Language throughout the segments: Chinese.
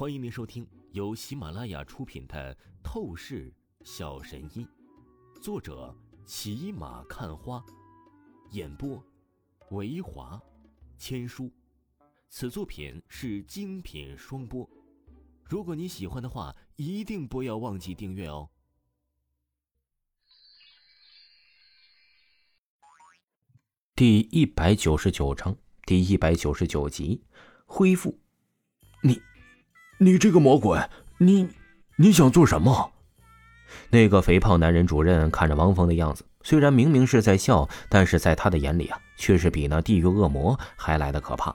欢迎您收听由喜马拉雅出品的《透视小神医》，作者骑马看花，演播维华千书。此作品是精品双播。如果你喜欢的话，一定不要忘记订阅哦。第一百九十九章，第一百九十九集，恢复。你，你这个魔鬼，你，你想做什么？那个肥胖男人主任看着王峰的样子，虽然明明是在笑，但是在他的眼里啊，却是比那地狱恶魔还来的可怕。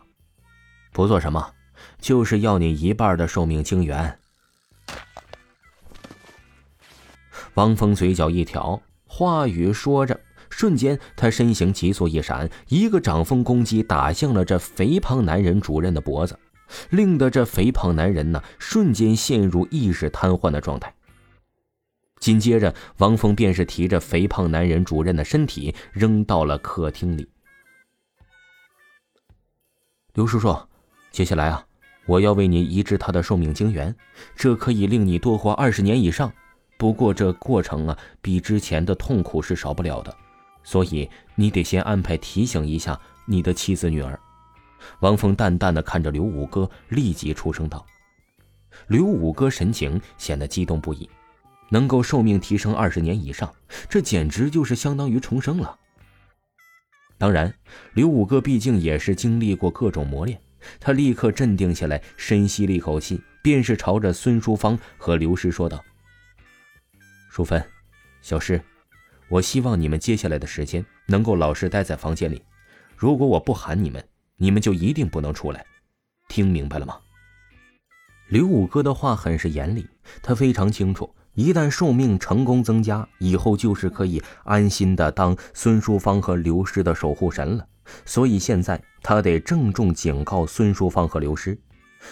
不做什么，就是要你一半的寿命精元。王峰嘴角一挑，话语说着，瞬间他身形急速一闪，一个掌风攻击打向了这肥胖男人主任的脖子，令得这肥胖男人呢瞬间陷入意识瘫痪的状态。紧接着，王峰便是提着肥胖男人主任的身体扔到了客厅里。刘叔叔。接下来啊，我要为你移植他的寿命精元，这可以令你多活二十年以上。不过这过程啊，比之前的痛苦是少不了的，所以你得先安排提醒一下你的妻子女儿。王峰淡淡的看着刘五哥，立即出声道：“刘五哥神情显得激动不已，能够寿命提升二十年以上，这简直就是相当于重生了。当然，刘五哥毕竟也是经历过各种磨练。”他立刻镇定下来，深吸了一口气，便是朝着孙淑芳和刘师说道：“淑芬，小诗，我希望你们接下来的时间能够老实待在房间里。如果我不喊你们，你们就一定不能出来。听明白了吗？”刘五哥的话很是严厉，他非常清楚，一旦寿命成功增加，以后就是可以安心的当孙淑芳和刘师的守护神了。所以现在他得郑重警告孙淑芳和刘诗。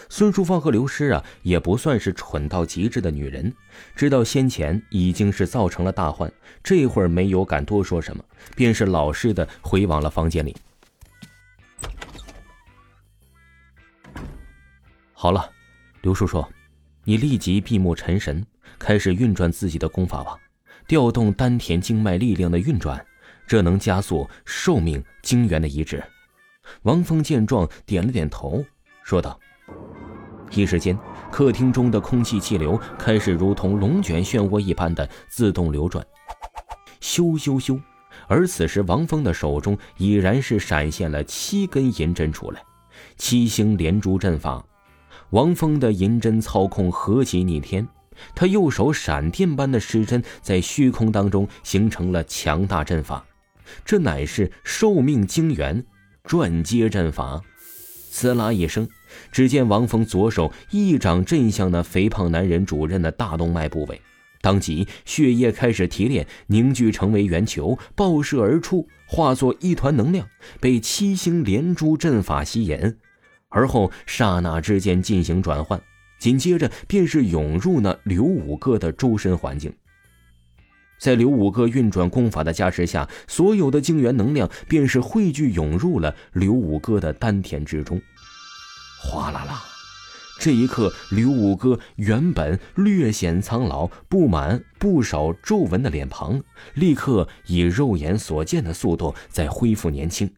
孙淑芳和刘诗啊，也不算是蠢到极致的女人，知道先前已经是造成了大患，这会儿没有敢多说什么，便是老实的回往了房间里。好了，刘叔叔，你立即闭目沉神，开始运转自己的功法吧，调动丹田经脉力量的运转。这能加速寿命精元的移植。王峰见状，点了点头，说道：“一时间，客厅中的空气气流开始如同龙卷漩涡一般的自动流转。咻咻咻！而此时，王峰的手中已然是闪现了七根银针出来，七星连珠阵法。王峰的银针操控何其逆天！他右手闪电般的施针，在虚空当中形成了强大阵法。这乃是寿命精元转接阵法，呲啦一声，只见王峰左手一掌震向那肥胖男人主任的大动脉部位，当即血液开始提炼，凝聚成为圆球，爆射而出，化作一团能量，被七星连珠阵法吸引，而后刹那之间进行转换，紧接着便是涌入那刘五哥的周身环境。在刘五哥运转功法的加持下，所有的精元能量便是汇聚涌入了刘五哥的丹田之中。哗啦啦！这一刻，刘五哥原本略显苍老、布满不少皱纹的脸庞，立刻以肉眼所见的速度在恢复年轻，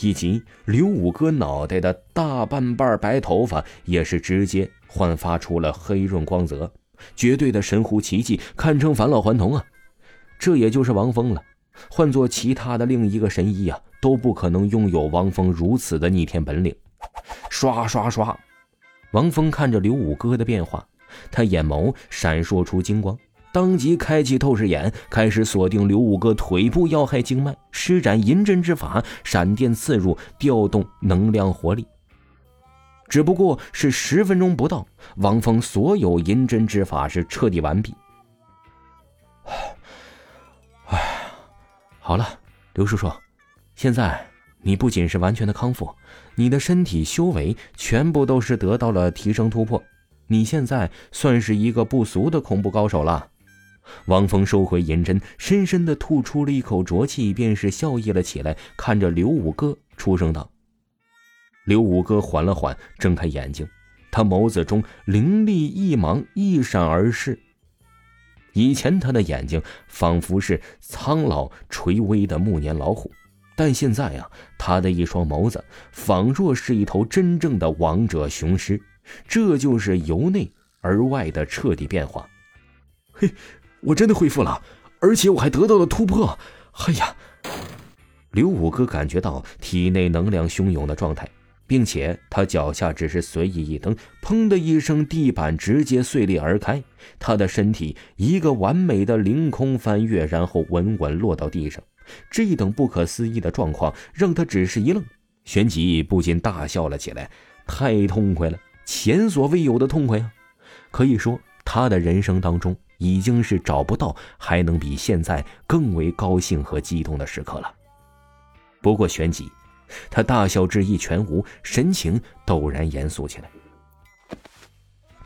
以及刘五哥脑袋的大半瓣白头发也是直接焕发出了黑润光泽，绝对的神乎其技，堪称返老还童啊！这也就是王峰了，换做其他的另一个神医啊，都不可能拥有王峰如此的逆天本领。刷刷刷，王峰看着刘五哥的变化，他眼眸闪烁出金光，当即开启透视眼，开始锁定刘五哥腿部要害经脉，施展银针之法，闪电刺入，调动能量活力。只不过是十分钟不到，王峰所有银针之法是彻底完毕。好了，刘叔叔，现在你不仅是完全的康复，你的身体修为全部都是得到了提升突破。你现在算是一个不俗的恐怖高手了。王峰收回银针，深深的吐出了一口浊气，便是笑意了起来，看着刘五哥出声道：“刘五哥缓了缓，睁开眼睛，他眸子中凌厉一芒一闪而逝。以前他的眼睛仿佛是苍老垂危的暮年老虎，但现在啊，他的一双眸子仿若是一头真正的王者雄狮。这就是由内而外的彻底变化。嘿，我真的恢复了，而且我还得到了突破。哎呀！刘五哥感觉到体内能量汹涌的状态，并且他脚下只是随意一蹬，砰的一声，地板直接碎裂而开，他的身体一个完美的凌空翻越，然后稳稳落到地上。这一等不可思议的状况让他只是一愣，旋即不禁大笑了起来，太痛快了，前所未有的痛快啊！可以说，他的人生当中已经是找不到还能比现在更为高兴和激动的时刻了。不过旋即，他大笑之意全无，神情陡然严肃起来。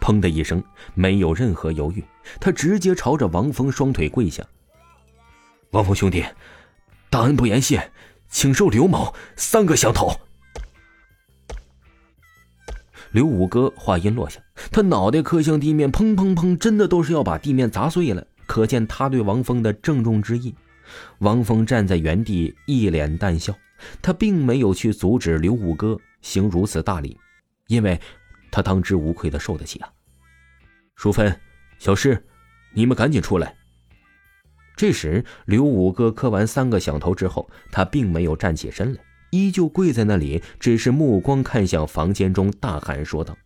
砰的一声，没有任何犹豫，他直接朝着王峰双腿跪下。王峰兄弟，大恩不言谢，请受刘某三个响头。刘五哥话音落下，他脑袋磕向地面，砰砰砰，真的都是要把地面砸碎了，可见他对王峰的郑重之意。王峰站在原地，一脸淡笑。他并没有去阻止刘五哥行如此大礼，因为他当之无愧的受得起啊。淑芬、小诗，你们赶紧出来。这时，刘五哥磕完三个响头之后，他并没有站起身来，依旧跪在那里，只是目光看向房间中，大喊说道：“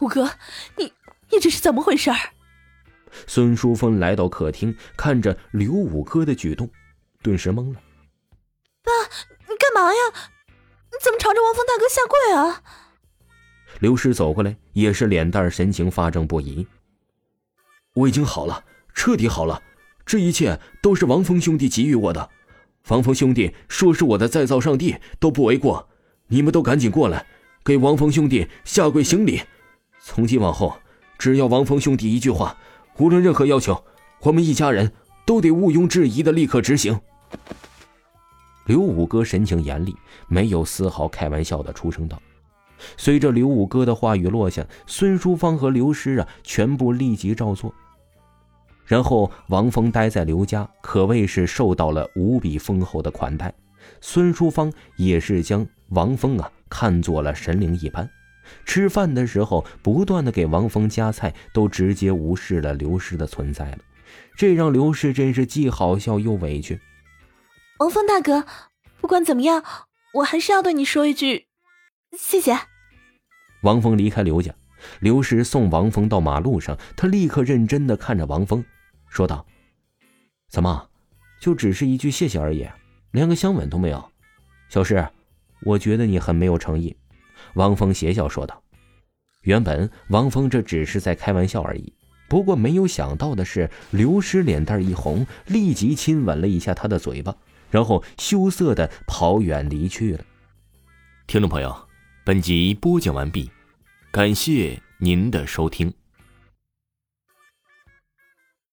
五哥，你你这是怎么回事？”孙淑芬来到客厅，看着刘五哥的举动，顿时懵了。“爸，你干嘛呀？你怎么朝着王峰大哥下跪啊？”刘师走过来，也是脸蛋神情发怔不已。“我已经好了，彻底好了，这一切都是王峰兄弟给予我的。王峰兄弟说是我的再造上帝都不为过。你们都赶紧过来，给王峰兄弟下跪行礼。从今往后，只要王峰兄弟一句话。”无论任何要求，我们一家人都得毋庸置疑的立刻执行。刘五哥神情严厉，没有丝毫开玩笑的出声道。随着刘五哥的话语落下，孙淑芳和刘师啊全部立即照做。然后王峰待在刘家，可谓是受到了无比丰厚的款待。孙淑芳也是将王峰啊看作了神灵一般。吃饭的时候，不断的给王峰夹菜，都直接无视了刘氏的存在了，这让刘氏真是既好笑又委屈。王峰大哥，不管怎么样，我还是要对你说一句，谢谢。王峰离开刘家，刘氏送王峰到马路上，他立刻认真的看着王峰，说道：“怎么，就只是一句谢谢而已，连个香吻都没有？小诗，我觉得你很没有诚意。”王峰邪笑说道：“原本王峰这只是在开玩笑而已，不过没有想到的是，刘师脸蛋一红，立即亲吻了一下他的嘴巴，然后羞涩的跑远离去了。”听众朋友，本集播讲完毕，感谢您的收听。